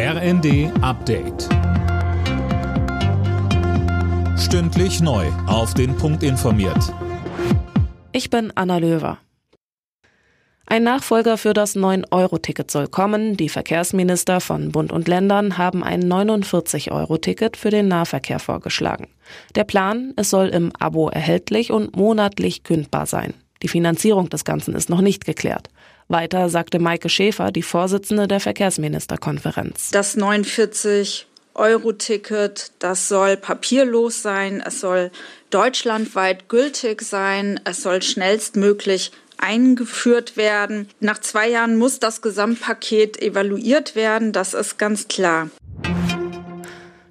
RND Update. Stündlich neu. Auf den Punkt informiert. Ich bin Anna Löwer. Ein Nachfolger für das 9-Euro-Ticket soll kommen. Die Verkehrsminister von Bund und Ländern haben ein 49-Euro-Ticket für den Nahverkehr vorgeschlagen. Der Plan, es soll im Abo erhältlich und monatlich kündbar sein. Die Finanzierung des Ganzen ist noch nicht geklärt. Weiter sagte Maike Schäfer, die Vorsitzende der Verkehrsministerkonferenz. Das 49 Euro-Ticket, das soll papierlos sein, es soll deutschlandweit gültig sein, es soll schnellstmöglich eingeführt werden. Nach zwei Jahren muss das Gesamtpaket evaluiert werden, das ist ganz klar.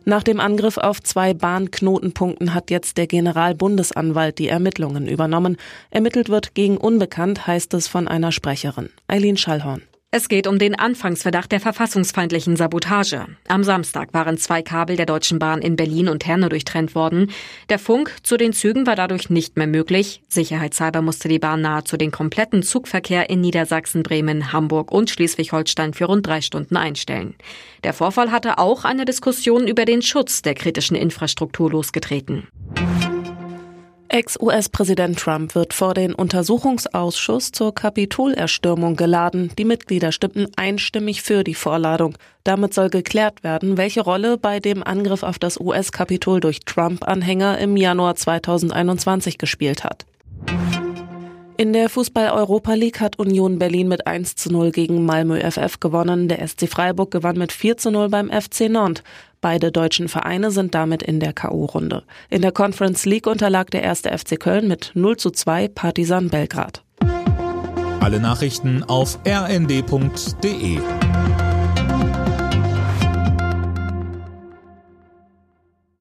Nach dem Angriff auf zwei Bahnknotenpunkten hat jetzt der Generalbundesanwalt die Ermittlungen übernommen. Ermittelt wird gegen Unbekannt, heißt es von einer Sprecherin. Eileen Schallhorn. Es geht um den Anfangsverdacht der verfassungsfeindlichen Sabotage. Am Samstag waren zwei Kabel der Deutschen Bahn in Berlin und Herne durchtrennt worden. Der Funk zu den Zügen war dadurch nicht mehr möglich. Sicherheitshalber musste die Bahn nahezu den kompletten Zugverkehr in Niedersachsen, Bremen, Hamburg und Schleswig-Holstein für rund drei Stunden einstellen. Der Vorfall hatte auch eine Diskussion über den Schutz der kritischen Infrastruktur losgetreten. Ex-US-Präsident Trump wird vor den Untersuchungsausschuss zur Kapitolerstürmung geladen. Die Mitglieder stimmten einstimmig für die Vorladung. Damit soll geklärt werden, welche Rolle bei dem Angriff auf das US-Kapitol durch Trump-Anhänger im Januar 2021 gespielt hat. In der Fußball-Europa League hat Union Berlin mit 1 zu 0 gegen Malmö FF gewonnen. Der SC Freiburg gewann mit 4 zu 0 beim FC Nantes. Beide deutschen Vereine sind damit in der K.O.-Runde. In der Conference League unterlag der erste FC Köln mit 0 zu 2 Partisan Belgrad. Alle Nachrichten auf rnd.de